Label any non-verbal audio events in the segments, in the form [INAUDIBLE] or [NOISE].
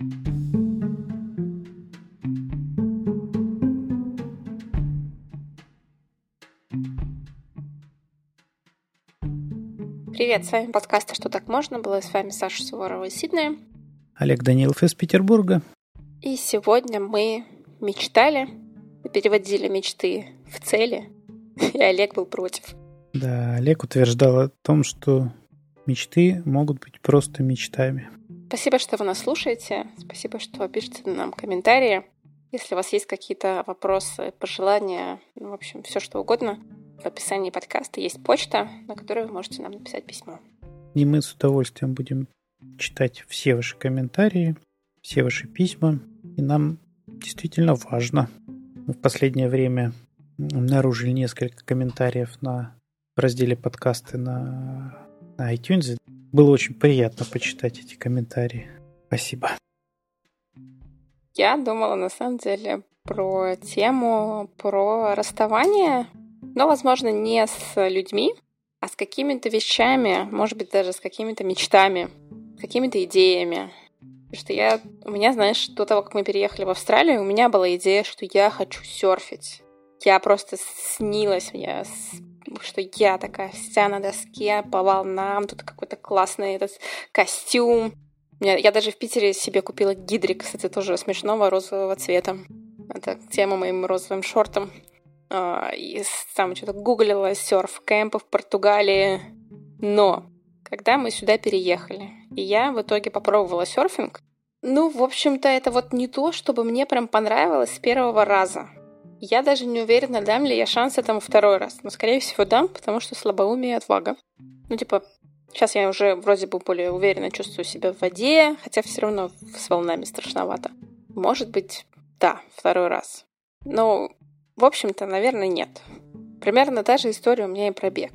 Привет, с вами подкаст «А что так можно?» было с вами Саша Суворова из Сиднея. Олег Данилов из Петербурга. И сегодня мы мечтали, переводили мечты в цели, [LAUGHS] и Олег был против. Да, Олег утверждал о том, что мечты могут быть просто мечтами. Спасибо, что вы нас слушаете. Спасибо, что пишете нам комментарии. Если у вас есть какие-то вопросы, пожелания, ну, в общем, все что угодно, в описании подкаста есть почта, на которой вы можете нам написать письмо. И мы с удовольствием будем читать все ваши комментарии, все ваши письма. И нам действительно важно. Мы в последнее время обнаружили несколько комментариев на в разделе подкасты на, на iTunes. Было очень приятно почитать эти комментарии. Спасибо. Я думала на самом деле про тему про расставание но, возможно, не с людьми, а с какими-то вещами, может быть, даже с какими-то мечтами, какими-то идеями. Потому что я, у меня, знаешь, до того, как мы переехали в Австралию, у меня была идея, что я хочу серфить. Я просто снилась мне, что я такая вся на доске по волнам, тут какой-то классный этот костюм. Я даже в Питере себе купила гидрик, кстати, тоже смешного розового цвета. Это тема моим розовым шортом. А, и там что-то гуглила серф-кемпы в Португалии. Но когда мы сюда переехали, и я в итоге попробовала серфинг, ну, в общем-то, это вот не то, чтобы мне прям понравилось с первого раза. Я даже не уверена, дам ли я шанс этому второй раз. Но, скорее всего, дам, потому что слабоумие и отвага. Ну, типа, сейчас я уже вроде бы более уверенно чувствую себя в воде, хотя все равно с волнами страшновато. Может быть, да, второй раз. Но в общем-то, наверное, нет. Примерно та же история у меня и про бег.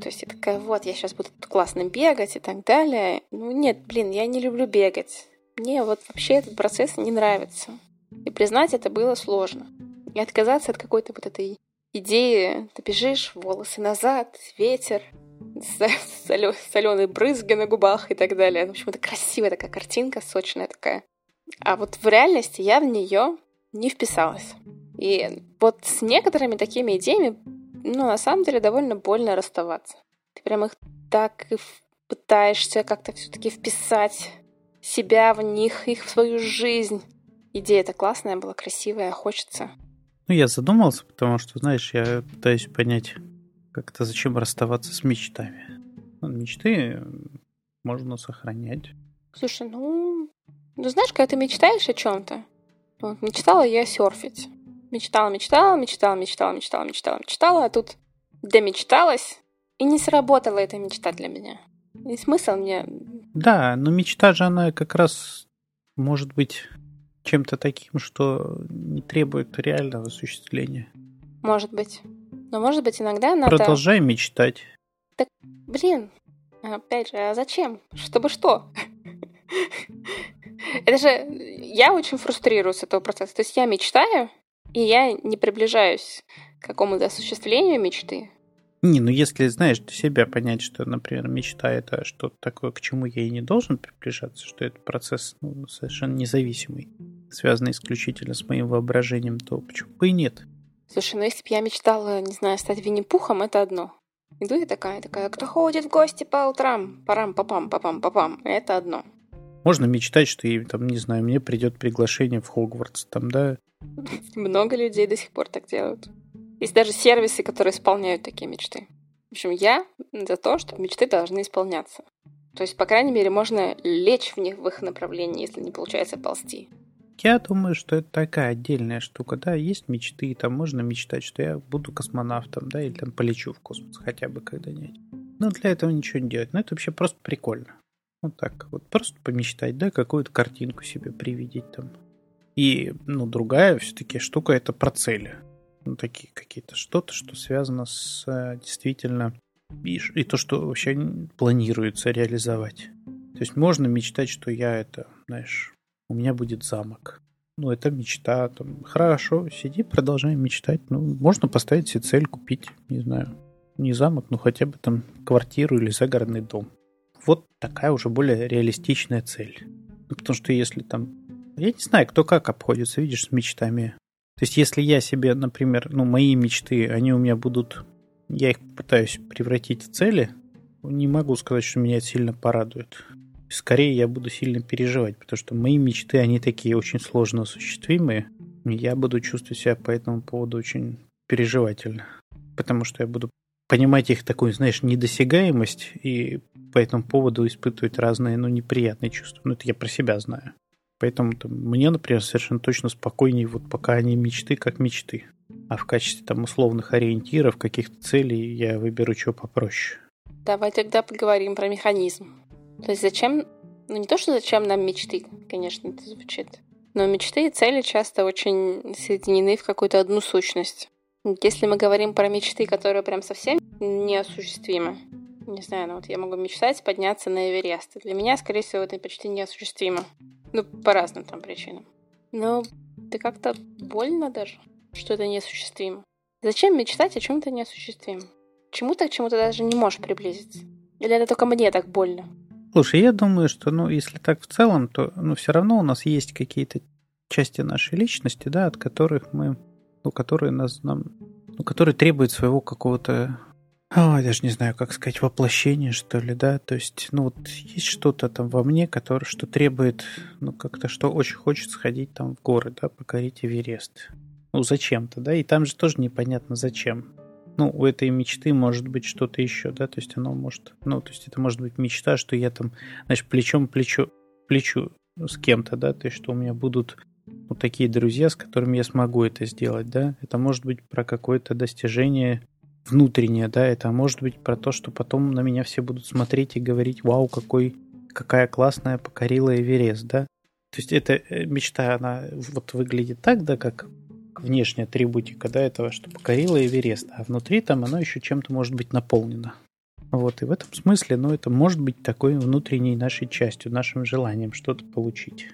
То есть я такая, вот, я сейчас буду классно бегать и так далее. Ну нет, блин, я не люблю бегать. Мне вот вообще этот процесс не нравится. И признать это было сложно. И отказаться от какой-то вот этой идеи. Ты бежишь, волосы назад, ветер, соленые брызги на губах и так далее. В общем, это красивая такая картинка, сочная такая. А вот в реальности я в нее не вписалась. И вот с некоторыми такими идеями, ну, на самом деле, довольно больно расставаться. Ты прям их так и пытаешься как-то все-таки вписать себя в них, их в свою жизнь. Идея-то классная была, красивая, хочется. Ну, я задумался, потому что, знаешь, я пытаюсь понять, как-то зачем расставаться с мечтами. Ну, мечты можно сохранять. Слушай, ну, ну знаешь, когда ты мечтаешь о чем-то, вот, мечтала я серфить мечтала, мечтала, мечтала, мечтала, мечтала, мечтала, мечтала, а тут домечталась, и не сработала эта мечта для меня. И смысл мне... Да, но мечта же она как раз может быть чем-то таким, что не требует реального осуществления. Может быть. Но может быть иногда надо... Продолжай мечтать. Так, блин, опять же, а зачем? Чтобы что? [LAUGHS] Это же... Я очень фрустрируюсь с этого процесса. То есть я мечтаю, и я не приближаюсь к какому-то осуществлению мечты. Не, ну если, знаешь, для себя понять, что, например, мечта это что-то такое, к чему я и не должен приближаться, что это процесс ну, совершенно независимый, связанный исключительно с моим воображением, то почему бы и нет? Слушай, ну если бы я мечтала, не знаю, стать Винни-Пухом, это одно. Иду я такая, такая, кто ходит в гости по утрам? Парам-папам, папам-папам. Это одно. Можно мечтать, что, там, не знаю, мне придет приглашение в Хогвартс, там, да, много людей до сих пор так делают. Есть даже сервисы, которые исполняют такие мечты. В общем, я за то, что мечты должны исполняться. То есть, по крайней мере, можно лечь в них в их направлении, если не получается ползти. Я думаю, что это такая отдельная штука, да, есть мечты, там можно мечтать, что я буду космонавтом, да, или там полечу в космос хотя бы когда-нибудь. Но для этого ничего не делать, ну это вообще просто прикольно. Вот так вот, просто помечтать, да, какую-то картинку себе привидеть там. И, ну, другая все-таки штука это про цели. Ну, такие какие-то что-то, что связано с э, действительно и, и то, что вообще планируется реализовать. То есть можно мечтать, что я это, знаешь, у меня будет замок. Ну, это мечта. Там, хорошо, сиди, продолжай мечтать. Ну, можно поставить себе цель купить, не знаю, не замок, но хотя бы там квартиру или загородный дом. Вот такая уже более реалистичная цель. Ну, потому что если там Я не знаю, кто как обходится, видишь, с мечтами. То есть, если я себе, например, ну, мои мечты, они у меня будут, я их пытаюсь превратить в цели, не могу сказать, что меня это сильно порадует. Скорее, я буду сильно переживать, потому что мои мечты, они такие очень сложно осуществимые. Я буду чувствовать себя по этому поводу очень переживательно. Потому что я буду понимать их такую, знаешь, недосягаемость и по этому поводу испытывать разные, ну, неприятные чувства. Ну, это я про себя знаю. Поэтому там, мне, например, совершенно точно спокойнее, вот пока они мечты, как мечты. А в качестве там условных ориентиров, каких-то целей я выберу что попроще. Давай тогда поговорим про механизм. То есть зачем, ну не то, что зачем нам мечты, конечно, это звучит, но мечты и цели часто очень соединены в какую-то одну сущность. Если мы говорим про мечты, которые прям совсем неосуществимы, не знаю, ну вот я могу мечтать подняться на Эверест. Для меня, скорее всего, это почти неосуществимо. Ну, по разным там причинам. Но это как-то больно даже, что это неосуществимо. Зачем мечтать о чем-то неосуществимом? Чему-то к чему-то даже не можешь приблизиться. Или это только мне так больно? Слушай, я думаю, что, ну, если так в целом, то, ну, все равно у нас есть какие-то части нашей личности, да, от которых мы, ну, которые нас, нам, ну, которые требуют своего какого-то о, я даже не знаю, как сказать, воплощение, что ли, да, то есть, ну, вот есть что-то там во мне, которое, что требует, ну, как-то, что очень хочет сходить там в горы, да, покорить Эверест. Ну, зачем-то, да, и там же тоже непонятно зачем. Ну, у этой мечты может быть что-то еще, да, то есть оно может, ну, то есть это может быть мечта, что я там, знаешь, плечом плечо, плечу с кем-то, да, то есть что у меня будут вот такие друзья, с которыми я смогу это сделать, да, это может быть про какое-то достижение внутреннее, да, это может быть про то, что потом на меня все будут смотреть и говорить, вау, какой, какая классная покорила Эверест, да. То есть эта э, мечта, она вот выглядит так, да, как внешняя атрибутика, да, этого, что покорила Эверест, а внутри там оно еще чем-то может быть наполнено. Вот, и в этом смысле, ну, это может быть такой внутренней нашей частью, нашим желанием что-то получить.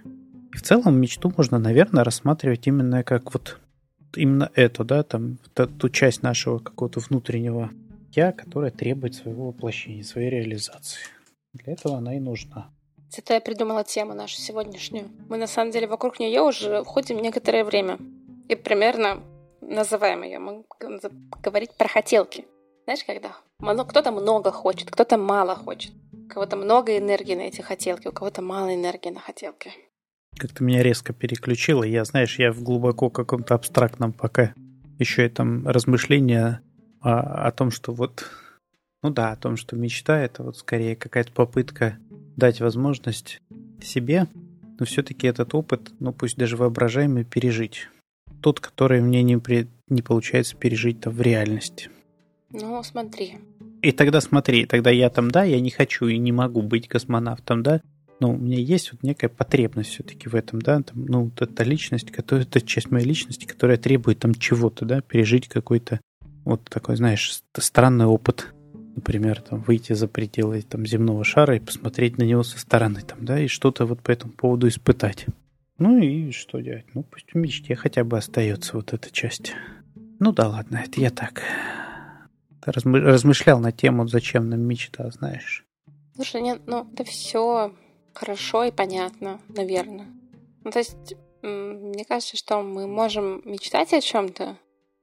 И в целом мечту можно, наверное, рассматривать именно как вот именно эту, да, там, ту часть нашего какого-то внутреннего я, которая требует своего воплощения, своей реализации. Для этого она и нужна. Это я придумала тему нашу сегодняшнюю. Мы на самом деле вокруг нее уже ходим некоторое время. И примерно называем ее. Мы говорить про хотелки. Знаешь, когда кто-то много хочет, кто-то мало хочет. У кого-то много энергии на эти хотелки, у кого-то мало энергии на хотелки. Как-то меня резко переключило. Я, знаешь, я в глубоко каком-то абстрактном пока еще этом размышления о, о том, что вот, ну да, о том, что мечта это вот скорее какая-то попытка дать возможность себе, но все-таки этот опыт, ну пусть даже воображаемый, пережить. Тот, который мне не, при, не получается пережить-то в реальности. Ну, смотри. И тогда смотри, тогда я там, да, я не хочу и не могу быть космонавтом, да, ну, у меня есть вот некая потребность все-таки в этом, да, там, ну, вот эта личность, которая, это часть моей личности, которая требует там чего-то, да, пережить какой-то вот такой, знаешь, странный опыт, например, там, выйти за пределы там земного шара и посмотреть на него со стороны, там, да, и что-то вот по этому поводу испытать. Ну и что делать? Ну, пусть в мечте хотя бы остается вот эта часть. Ну да ладно, это я так размышлял на тему, зачем нам мечта, знаешь. Слушай, нет, ну это все хорошо и понятно, наверное. Ну, то есть, мне кажется, что мы можем мечтать о чем-то,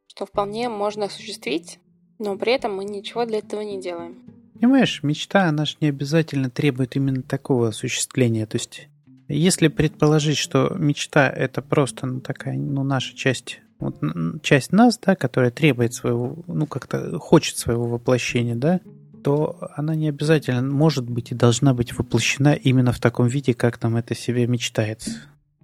что вполне можно осуществить, но при этом мы ничего для этого не делаем. Понимаешь, мечта, она же не обязательно требует именно такого осуществления. То есть, если предположить, что мечта это просто ну, такая, ну, наша часть, вот, часть нас, да, которая требует своего, ну, как-то хочет своего воплощения, да, то она не обязательно может быть и должна быть воплощена именно в таком виде, как нам это себе мечтается.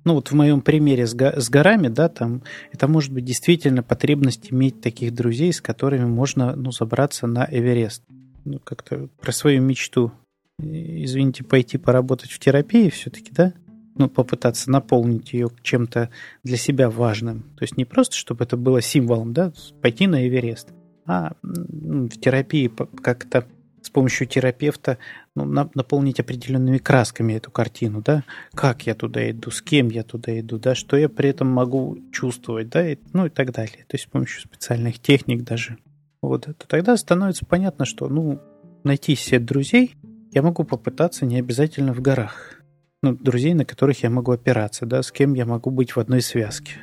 Ну вот в моем примере с, го- с горами, да, там это может быть действительно потребность иметь таких друзей, с которыми можно, ну, забраться на Эверест. Ну, как-то про свою мечту, извините, пойти поработать в терапии все-таки, да, ну, попытаться наполнить ее чем-то для себя важным. То есть не просто, чтобы это было символом, да, пойти на Эверест, а в терапии как-то с помощью терапевта ну, наполнить определенными красками эту картину, да, как я туда иду, с кем я туда иду, да, что я при этом могу чувствовать, да, и, ну и так далее. То есть с помощью специальных техник даже. Вот, то тогда становится понятно, что, ну, найти себе друзей я могу попытаться не обязательно в горах. ну, друзей, на которых я могу опираться, да, с кем я могу быть в одной связке.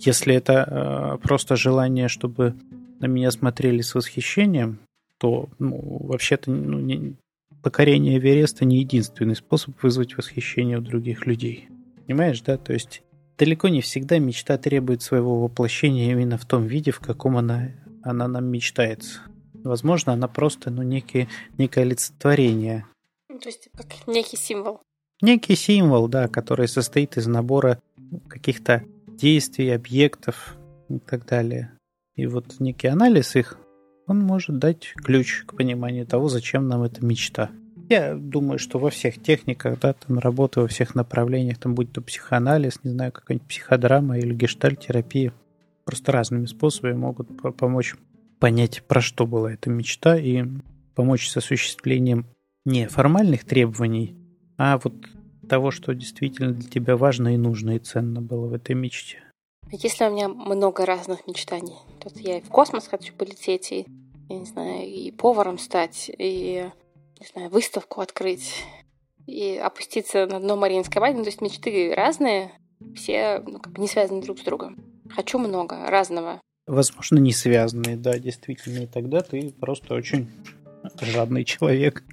Если это э, просто желание, чтобы на меня смотрели с восхищением, то ну, вообще-то ну, не, покорение Эвереста не единственный способ вызвать восхищение у других людей. Понимаешь, да? То есть далеко не всегда мечта требует своего воплощения именно в том виде, в каком она, она нам мечтается. Возможно, она просто ну, некие, некое олицетворение. Ну, то есть как некий символ. Некий символ, да, который состоит из набора каких-то действий, объектов и так далее. И вот некий анализ их, он может дать ключ к пониманию того, зачем нам эта мечта. Я думаю, что во всех техниках, да, там работы во всех направлениях, там будь то психоанализ, не знаю, какая-нибудь психодрама или гештальтерапия, просто разными способами могут помочь понять, про что была эта мечта и помочь с осуществлением не формальных требований, а вот того, что действительно для тебя важно и нужно и ценно было в этой мечте. Если у меня много разных мечтаний, тут я и в космос хочу полететь, и, я не знаю, и поваром стать, и, не знаю, выставку открыть, и опуститься на дно Мариинской бани. Ну, то есть мечты разные, все ну, как бы не связаны друг с другом. Хочу много разного. Возможно, не связанные, да, действительно. И тогда ты просто очень жадный человек,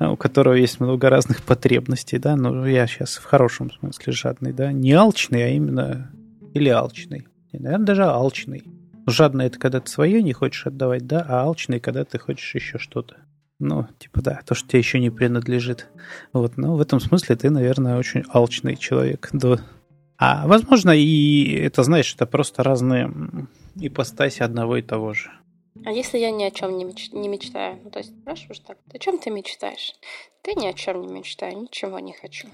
у которого есть много разных потребностей, да, но я сейчас в хорошем смысле жадный, да, не алчный, а именно или алчный. Наверное, даже алчный. Жадный это когда ты свое не хочешь отдавать, да, а алчный, когда ты хочешь еще что-то. Ну, типа, да, то, что тебе еще не принадлежит. Вот, ну, в этом смысле ты, наверное, очень алчный человек. [LAUGHS] Да. А, возможно, и это, знаешь, это просто разные ипостаси одного и того же. А если я ни о чем не, меч... не мечтаю? Ну, то есть спрашиваешь так, о чем ты мечтаешь? Ты ни о чем не мечтаю, ничего не хочу.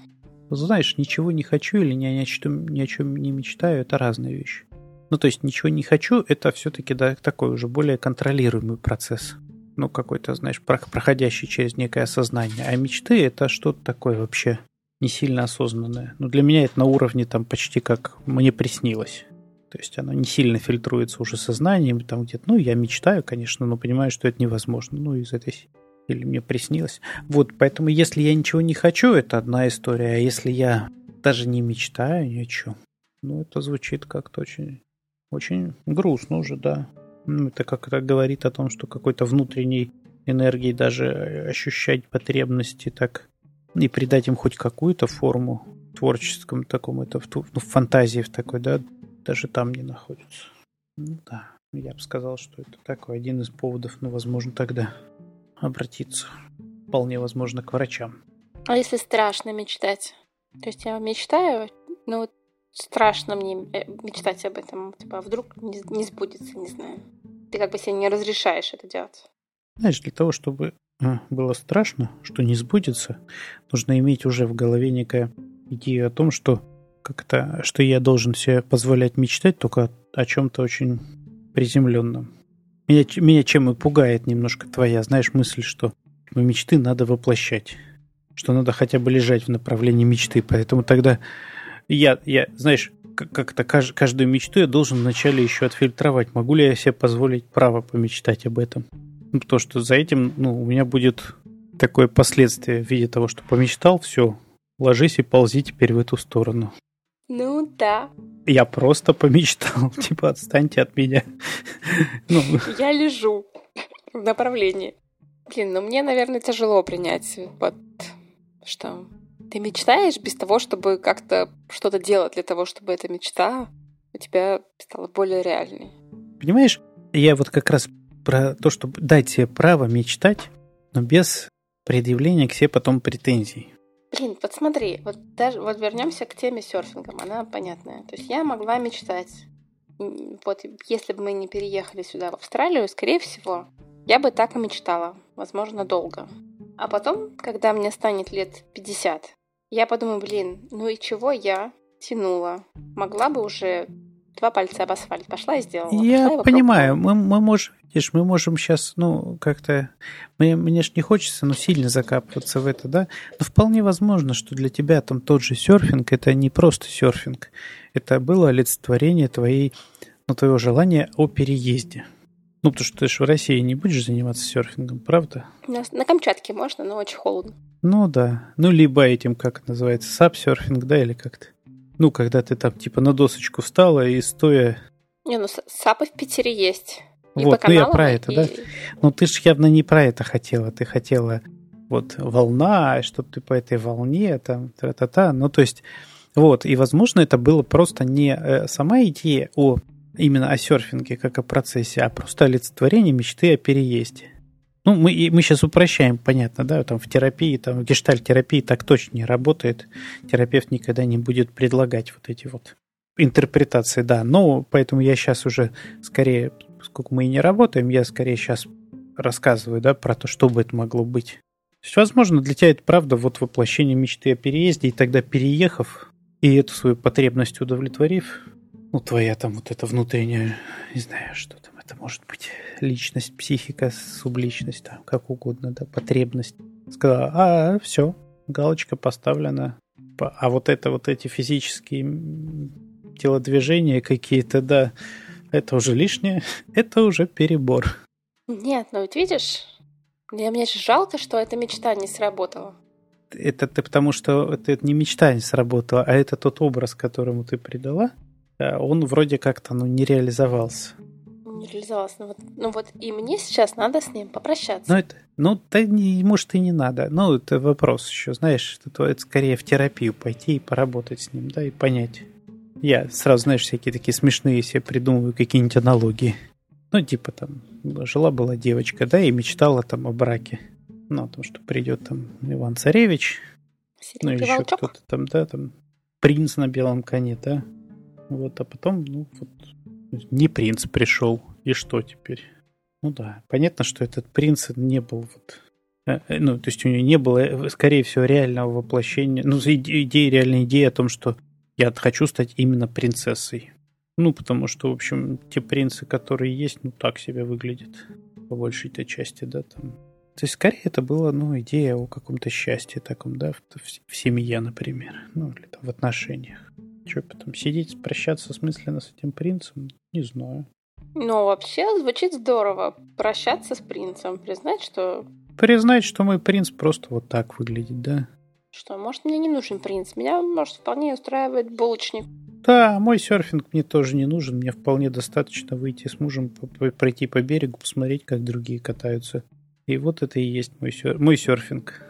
Знаешь, ничего не хочу или ни о, чем, ни о чем не мечтаю, это разные вещи. Ну, то есть ничего не хочу, это все-таки да, такой уже более контролируемый процесс. Ну, какой-то, знаешь, проходящий через некое осознание. А мечты это что-то такое вообще не сильно осознанное. Ну, для меня это на уровне там почти как мне приснилось. То есть оно не сильно фильтруется уже сознанием, там где-то, ну, я мечтаю, конечно, но понимаю, что это невозможно. Ну, из этой или мне приснилось. Вот, поэтому если я ничего не хочу, это одна история, а если я даже не мечтаю ни о чем, ну, это звучит как-то очень, очень грустно уже, да. Ну, это как-то говорит о том, что какой-то внутренней энергии даже ощущать потребности так и придать им хоть какую-то форму творческому такому, это в, ну, в фантазии в такой, да, даже там не находится. Ну да, я бы сказал, что это такой один из поводов, ну, возможно, тогда обратиться. Вполне возможно, к врачам. А если страшно мечтать? То есть я мечтаю, вот страшно мне э, мечтать об этом. Типа, а вдруг не, не сбудется, не знаю. Ты как бы себе не разрешаешь это делать. Знаешь, для того, чтобы а, было страшно, что не сбудется, нужно иметь уже в голове некая идея о том, что как-то, что я должен себе позволять мечтать только о чем-то очень приземленном. Меня, меня чем и пугает немножко твоя, знаешь, мысль, что мечты надо воплощать. Что надо хотя бы лежать в направлении мечты. Поэтому тогда я, я знаешь, как-то каждую мечту я должен вначале еще отфильтровать. Могу ли я себе позволить право помечтать об этом? Ну, потому что за этим ну, у меня будет такое последствие в виде того, что помечтал, все, ложись и ползи теперь в эту сторону. Ну да. Я просто помечтал, [LAUGHS] типа отстаньте от меня. [LAUGHS] ну. Я лежу в направлении. Блин, ну мне, наверное, тяжело принять вот что ты мечтаешь без того, чтобы как-то что-то делать для того, чтобы эта мечта у тебя стала более реальной. Понимаешь, я вот как раз про то, чтобы дать себе право мечтать, но без предъявления к себе потом претензий. Блин, вот смотри, вот даже вот вернемся к теме серфинга, она понятная. То есть я могла мечтать, вот если бы мы не переехали сюда, в Австралию, скорее всего, я бы так и мечтала, возможно, долго. А потом, когда мне станет лет 50, я подумаю, блин, ну и чего я тянула? Могла бы уже два пальца об асфальт. Пошла и сделала. Я Пошла понимаю, мы, мы можем, видишь, мы можем сейчас, ну, как-то, мне, мне ж не хочется, ну, сильно закапываться в это, да, но вполне возможно, что для тебя там тот же серфинг, это не просто серфинг, это было олицетворение твоей, ну, твоего желания о переезде. Ну, потому что ты же в России не будешь заниматься серфингом, правда? На, на Камчатке можно, но очень холодно. Ну да. Ну, либо этим, как это называется, сап-серфинг, да, или как-то. Ну, когда ты там типа на досочку встала и стоя... Не, ну сапы в Питере есть. И вот, ну я про это, и... да? Ну ты же явно не про это хотела. Ты хотела вот волна, чтобы ты по этой волне, там, та-та-та. Ну, то есть, вот, и, возможно, это было просто не э, сама идея о именно о серфинге как о процессе, а просто олицетворение мечты о переезде. Ну, мы, мы сейчас упрощаем, понятно, да, там в терапии, там в гештальт-терапии так точно не работает. Терапевт никогда не будет предлагать вот эти вот интерпретации, да. Но поэтому я сейчас уже скорее, поскольку мы и не работаем, я скорее сейчас рассказываю, да, про то, что бы это могло быть. То есть, возможно, для тебя это правда вот воплощение мечты о переезде, и тогда переехав, и эту свою потребность удовлетворив, ну, твоя там вот эта внутренняя, не знаю, что там это может быть, личность, психика, субличность, там, как угодно, да, потребность. Сказала, а, все, галочка поставлена. А вот это, вот эти физические телодвижения какие-то, да, это уже лишнее, [LAUGHS] это уже перебор. Нет, ну ведь видишь, мне, мне же жалко, что эта мечта не сработала. Это ты потому, что это не мечта не сработала, а это тот образ, которому ты придала, он вроде как-то ну, не реализовался. Не реализовался. Ну вот, ну вот и мне сейчас надо с ним попрощаться. Ну, это, ну да, не, может, и не надо. Ну, это вопрос еще, знаешь, это, это скорее в терапию пойти и поработать с ним, да, и понять. Я сразу, знаешь, всякие такие смешные себе придумываю какие-нибудь аналогии. Ну, типа там, жила-была девочка, да, и мечтала там о браке. Ну, о том, что придет там Иван Царевич, ну, или еще кто-то там, да, там, принц на белом коне, да, вот, а потом, ну, вот, не принц пришел. И что теперь? Ну да, понятно, что этот принц не был вот... Э, э, ну, то есть у него не было, э, скорее всего, реального воплощения, ну, идеи, реальной идеи о том, что я хочу стать именно принцессой. Ну, потому что, в общем, те принцы, которые есть, ну, так себя выглядят по большей-то части, да, там. То есть, скорее, это была, ну, идея о каком-то счастье таком, да, в, в семье, например, ну, или там в отношениях. Что потом сидеть, прощаться смысленно с этим принцем? Не знаю. Ну, вообще звучит здорово. Прощаться с принцем, признать, что... Признать, что мой принц просто вот так выглядит, да? Что, может, мне не нужен принц. Меня, может, вполне устраивает булочник. Да, мой серфинг мне тоже не нужен. Мне вполне достаточно выйти с мужем, пройти по берегу, посмотреть, как другие катаются. И вот это и есть мой, сер... мой серфинг.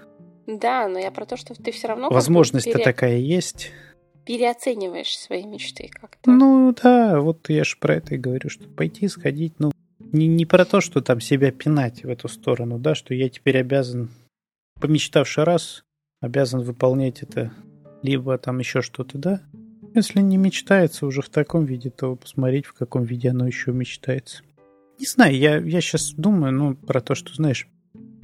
Да, но я про то, что ты все равно... Возможность-то такая есть переоцениваешь свои мечты как-то. Ну да, вот я же про это и говорю, что пойти сходить, ну, не, не про то, что там себя пинать в эту сторону, да, что я теперь обязан, помечтавший раз, обязан выполнять это, либо там еще что-то, да. Если не мечтается уже в таком виде, то посмотреть, в каком виде оно еще мечтается. Не знаю, я, я сейчас думаю, ну, про то, что, знаешь,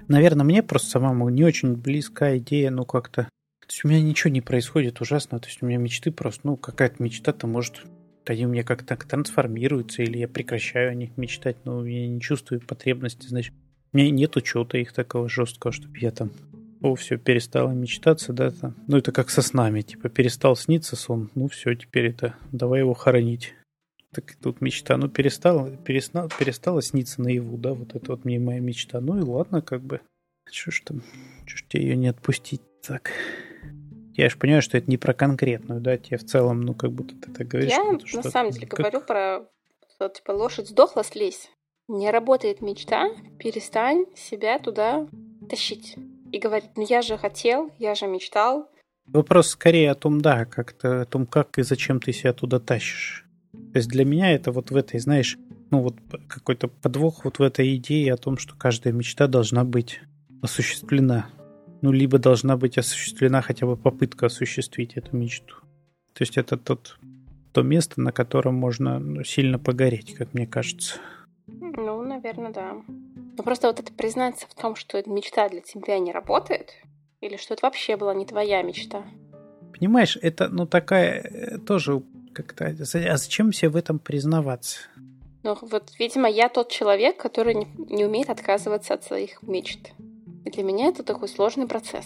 наверное, мне просто самому не очень близка идея, ну, как-то то есть у меня ничего не происходит ужасно. То есть у меня мечты просто, ну, какая-то мечта-то может они у меня как-то трансформируются, или я прекращаю о них мечтать, но я не чувствую потребности, значит, у меня нет учета их такого жесткого, чтобы я там, о, все, перестала мечтаться, да, там. Ну, это как со снами, типа, перестал сниться сон, ну, все, теперь это, давай его хоронить. Так тут мечта, ну, перестала, перестала, перестала сниться наяву, да, вот это вот мне моя мечта. Ну и ладно, как бы, что ж там, что ж тебе ее не отпустить так. Я же понимаю, что это не про конкретную, да, тебе в целом, ну, как будто ты так говоришь. Я на что самом деле как... говорю про, что, типа, лошадь сдохла, слезь. Не работает мечта, перестань себя туда тащить. И говорить, ну я же хотел, я же мечтал. Вопрос скорее о том, да, как-то о том, как и зачем ты себя туда тащишь. То есть для меня это вот в этой, знаешь, ну вот какой-то подвох вот в этой идее о том, что каждая мечта должна быть осуществлена ну, либо должна быть осуществлена хотя бы попытка осуществить эту мечту. То есть это тот, то место, на котором можно ну, сильно погореть, как мне кажется. Ну, наверное, да. Но просто вот это признаться в том, что эта мечта для тебя не работает, или что это вообще была не твоя мечта. Понимаешь, это, ну, такая э, тоже как-то... А зачем себе в этом признаваться? Ну, вот, видимо, я тот человек, который не умеет отказываться от своих мечт. И для меня это такой сложный процесс.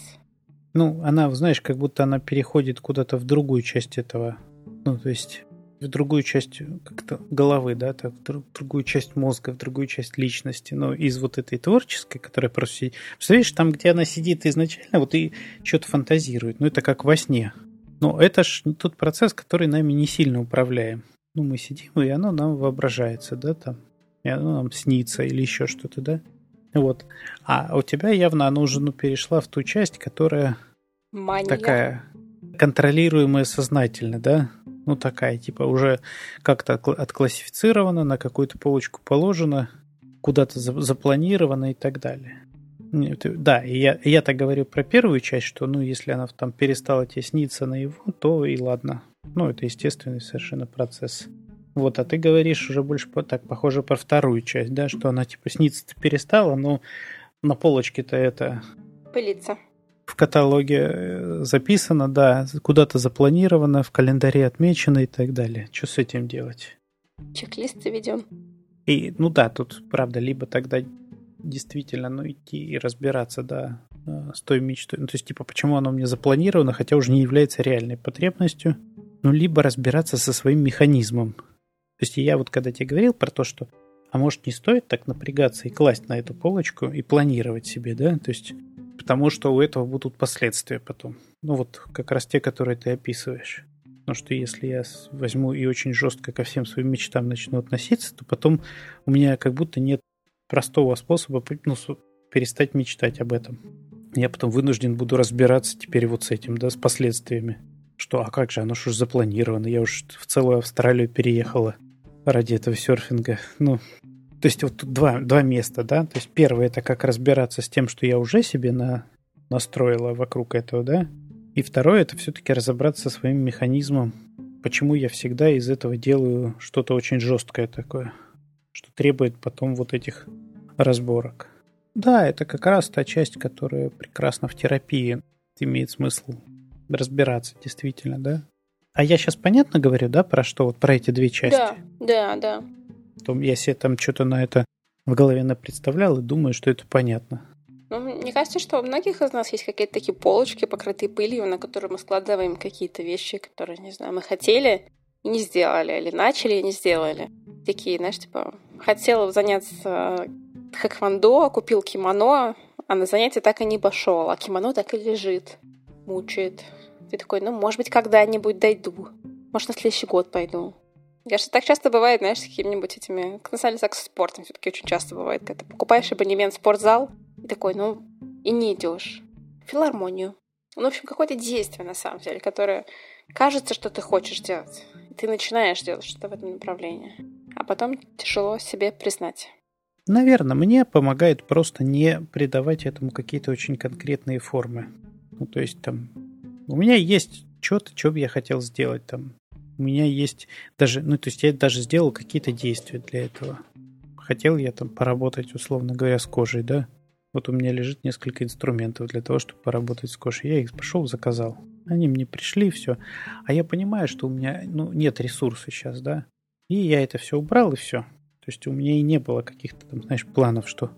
Ну, она, знаешь, как будто она переходит куда-то в другую часть этого. Ну, то есть в другую часть как-то головы, да, так, в другую часть мозга, в другую часть личности, но из вот этой творческой, которая просто сидит. Представляешь, там, где она сидит изначально, вот и что-то фантазирует, ну это как во сне. Но это ж тот процесс, который нами не сильно управляем. Ну, мы сидим, и оно нам воображается, да, там, и оно нам снится или еще что-то, да. Вот. А у тебя явно оно уже ну, перешла в ту часть, которая Мания. такая контролируемая сознательно, да? Ну, такая, типа, уже как-то отклассифицирована, на какую-то полочку положена, куда-то запланирована и так далее. Да, и я, я так говорю про первую часть, что, ну, если она там перестала тебе сниться на его, то и ладно. Ну, это естественный совершенно процесс. Вот, а ты говоришь уже больше так, похоже, про вторую часть, да, что она типа сниться-то перестала, но на полочке-то это... Пылится. В каталоге э, записано, да, куда-то запланировано, в календаре отмечено и так далее. Что с этим делать? Чек-лист заведен. И, ну да, тут, правда, либо тогда действительно, ну, идти и разбираться, да, э, с той мечтой. Ну, то есть, типа, почему оно мне запланировано, хотя уже не является реальной потребностью. Ну, либо разбираться со своим механизмом. То есть я вот когда тебе говорил про то, что а может не стоит так напрягаться и класть на эту полочку и планировать себе, да, то есть потому что у этого будут последствия потом. Ну вот как раз те, которые ты описываешь. Потому что если я возьму и очень жестко ко всем своим мечтам начну относиться, то потом у меня как будто нет простого способа ну, перестать мечтать об этом. Я потом вынужден буду разбираться теперь вот с этим, да, с последствиями. Что, а как же, оно же запланировано, я уж в целую Австралию переехала ради этого серфинга. Ну, то есть вот тут два, два места, да? То есть первое это как разбираться с тем, что я уже себе на, настроила вокруг этого, да? И второе это все-таки разобраться со своим механизмом, почему я всегда из этого делаю что-то очень жесткое такое, что требует потом вот этих разборок. Да, это как раз та часть, которая прекрасно в терапии имеет смысл разбираться, действительно, да? А я сейчас понятно говорю, да, про что, вот про эти две части? Да, да, да. То я себе там что-то на это в голове напредставлял и думаю, что это понятно. Ну, мне кажется, что у многих из нас есть какие-то такие полочки, покрытые пылью, на которые мы складываем какие-то вещи, которые, не знаю, мы хотели и не сделали, или начали и не сделали. Такие, знаешь, типа, хотела заняться хэквондо, купил кимоно, а на занятие так и не пошел, а кимоно так и лежит, мучает. Ты такой, ну, может быть, когда-нибудь дойду. Может, на следующий год пойду. Я кажется, так часто бывает, знаешь, с какими-нибудь этими... На самом деле, так с спортом все-таки очень часто бывает, когда ты покупаешь абонемент в спортзал, и такой, ну, и не идешь. Филармонию. Ну, в общем, какое-то действие, на самом деле, которое кажется, что ты хочешь делать. И ты начинаешь делать что-то в этом направлении. А потом тяжело себе признать. Наверное, мне помогает просто не придавать этому какие-то очень конкретные формы. Ну, то есть там у меня есть что-то, что бы я хотел сделать там. У меня есть даже, ну, то есть я даже сделал какие-то действия для этого. Хотел я там поработать, условно говоря, с кожей, да? Вот у меня лежит несколько инструментов для того, чтобы поработать с кожей. Я их пошел, заказал. Они мне пришли, все. А я понимаю, что у меня ну, нет ресурса сейчас, да? И я это все убрал, и все. То есть у меня и не было каких-то там, знаешь, планов, что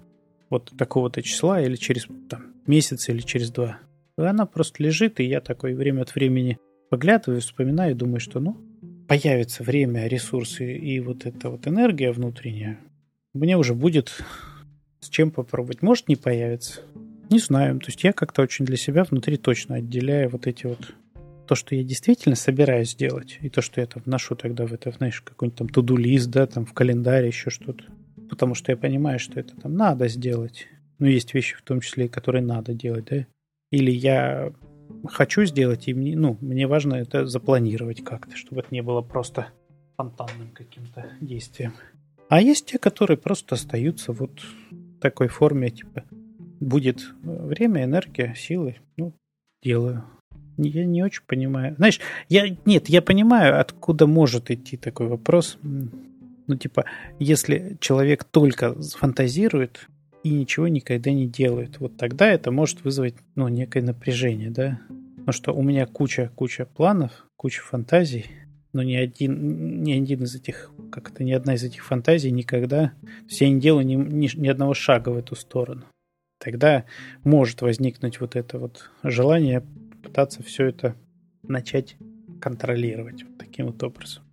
вот такого-то числа или через там, месяц или через два. Она просто лежит, и я такой время от времени поглядываю, вспоминаю, думаю, что ну, появится время, ресурсы и вот эта вот энергия внутренняя, мне уже будет с чем попробовать. Может, не появится. Не знаю. То есть я как-то очень для себя внутри точно отделяю вот эти вот то, что я действительно собираюсь сделать, и то, что я там вношу тогда в это, знаешь, какой-нибудь там туду-лист, да, там в календаре еще что-то. Потому что я понимаю, что это там надо сделать. Но есть вещи в том числе, которые надо делать, да. Или я хочу сделать, и мне, ну, мне важно это запланировать как-то, чтобы это не было просто спонтанным каким-то действием. А есть те, которые просто остаются вот в такой форме, типа, будет время, энергия, силы, ну, делаю. Я не очень понимаю. Знаешь, я, нет, я понимаю, откуда может идти такой вопрос. Ну, типа, если человек только фантазирует, и ничего никогда не делают. Вот тогда это может вызвать ну, некое напряжение, да? Потому что у меня куча, куча планов, куча фантазий, но ни один, ни один из этих, как то ни одна из этих фантазий никогда, есть я не делаю ни, ни, ни одного шага в эту сторону. Тогда может возникнуть вот это вот желание пытаться все это начать контролировать вот таким вот образом.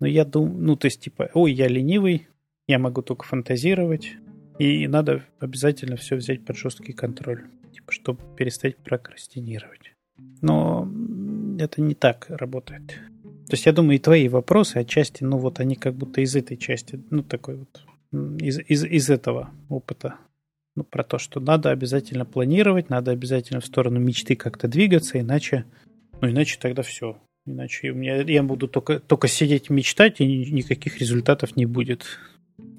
Но я думаю, ну, то есть, типа, ой, я ленивый, я могу только фантазировать, и надо обязательно все взять под жесткий контроль, типа, чтобы перестать прокрастинировать. Но это не так работает. То есть я думаю, и твои вопросы отчасти, ну вот они как будто из этой части, ну такой вот, из, из, из этого опыта. Ну, про то, что надо обязательно планировать, надо обязательно в сторону мечты как-то двигаться, иначе, ну иначе тогда все. Иначе у меня, я буду только, только сидеть мечтать, и никаких результатов не будет.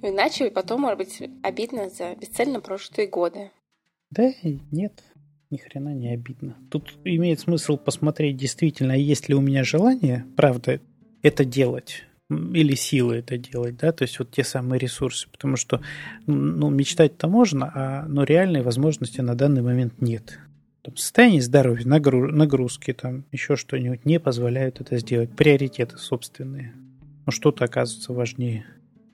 Иначе потом, может быть, обидно за бесцельно прожитые годы. Да, нет ни хрена не обидно. Тут имеет смысл посмотреть действительно, есть ли у меня желание, правда, это делать или силы это делать, да, то есть вот те самые ресурсы, потому что, ну, мечтать-то можно, а, но реальной возможности на данный момент нет. Там, состояние здоровья, нагру- нагрузки, там, еще что-нибудь не позволяют это сделать. Приоритеты собственные. Но что-то оказывается важнее.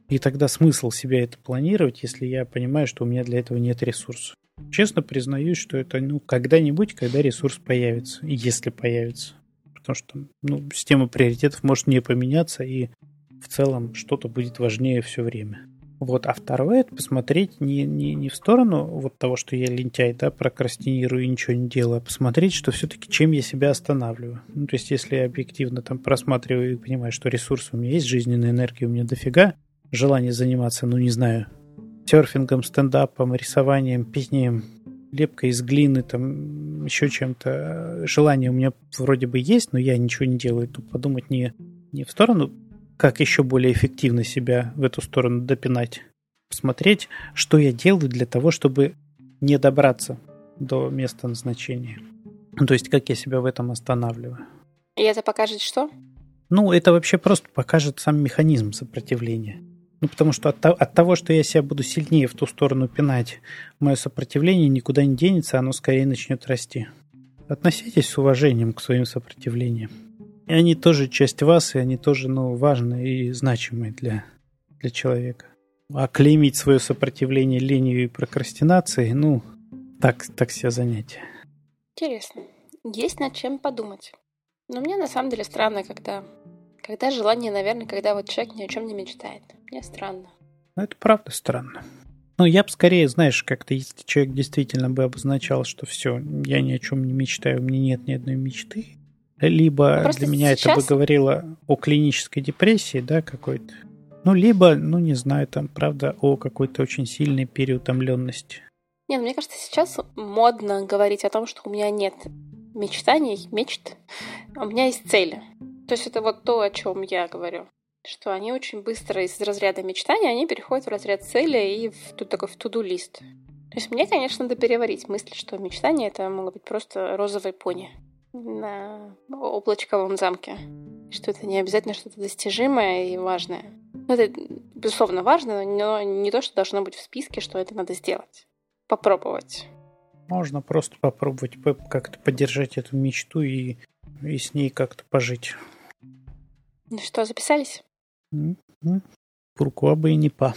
И тогда смысл себя это планировать, если я понимаю, что у меня для этого нет ресурсов. Честно признаюсь, что это ну, когда-нибудь, когда ресурс появится, если появится. Потому что ну, система приоритетов может не поменяться, и в целом что-то будет важнее все время. Вот, а второе, это посмотреть не, не, не в сторону вот того, что я лентяй, да, прокрастинирую и ничего не делаю, а посмотреть, что все-таки чем я себя останавливаю. Ну, то есть, если я объективно там просматриваю и понимаю, что ресурсы у меня есть, жизненной энергии у меня дофига, желание заниматься, ну, не знаю, серфингом, стендапом, рисованием, пением, лепкой из глины, там, еще чем-то. Желание у меня вроде бы есть, но я ничего не делаю. Тут подумать не, не в сторону, как еще более эффективно себя в эту сторону допинать. Посмотреть, что я делаю для того, чтобы не добраться до места назначения. Ну, то есть, как я себя в этом останавливаю. И это покажет что? Ну, это вообще просто покажет сам механизм сопротивления. Ну, потому что от, от того, что я себя буду сильнее в ту сторону пинать, мое сопротивление никуда не денется, оно скорее начнет расти. Относитесь с уважением к своим сопротивлениям. И они тоже часть вас, и они тоже, ну, важны и значимые для, для человека. А клеймить свое сопротивление ленью и прокрастинацией, ну, так, так себе занятие. Интересно. Есть над чем подумать. Но мне на самом деле странно, когда когда желание, наверное, когда вот человек ни о чем не мечтает. Мне странно. Ну, это правда странно. Ну, я бы скорее, знаешь, как-то, если человек действительно бы обозначал, что все, я ни о чем не мечтаю, у меня нет ни одной мечты, либо ну, для меня сейчас... это бы говорило о клинической депрессии, да, какой-то. Ну, либо, ну, не знаю, там, правда, о какой-то очень сильной переутомленности. Нет, мне кажется, сейчас модно говорить о том, что у меня нет мечтаний, мечт, а у меня есть цели. То есть это вот то, о чем я говорю. Что они очень быстро из разряда мечтания, они переходят в разряд цели и в, тут такой в туду-лист. То есть мне, конечно, надо переварить мысль, что мечтание это могло быть просто розовый пони на облачковом замке. Что это не обязательно что-то достижимое и важное. Ну, это, безусловно, важно, но не то, что должно быть в списке, что это надо сделать. Попробовать. Можно просто попробовать как-то поддержать эту мечту и, и с ней как-то пожить. Ну что, записались? Пуркуа бы и не па.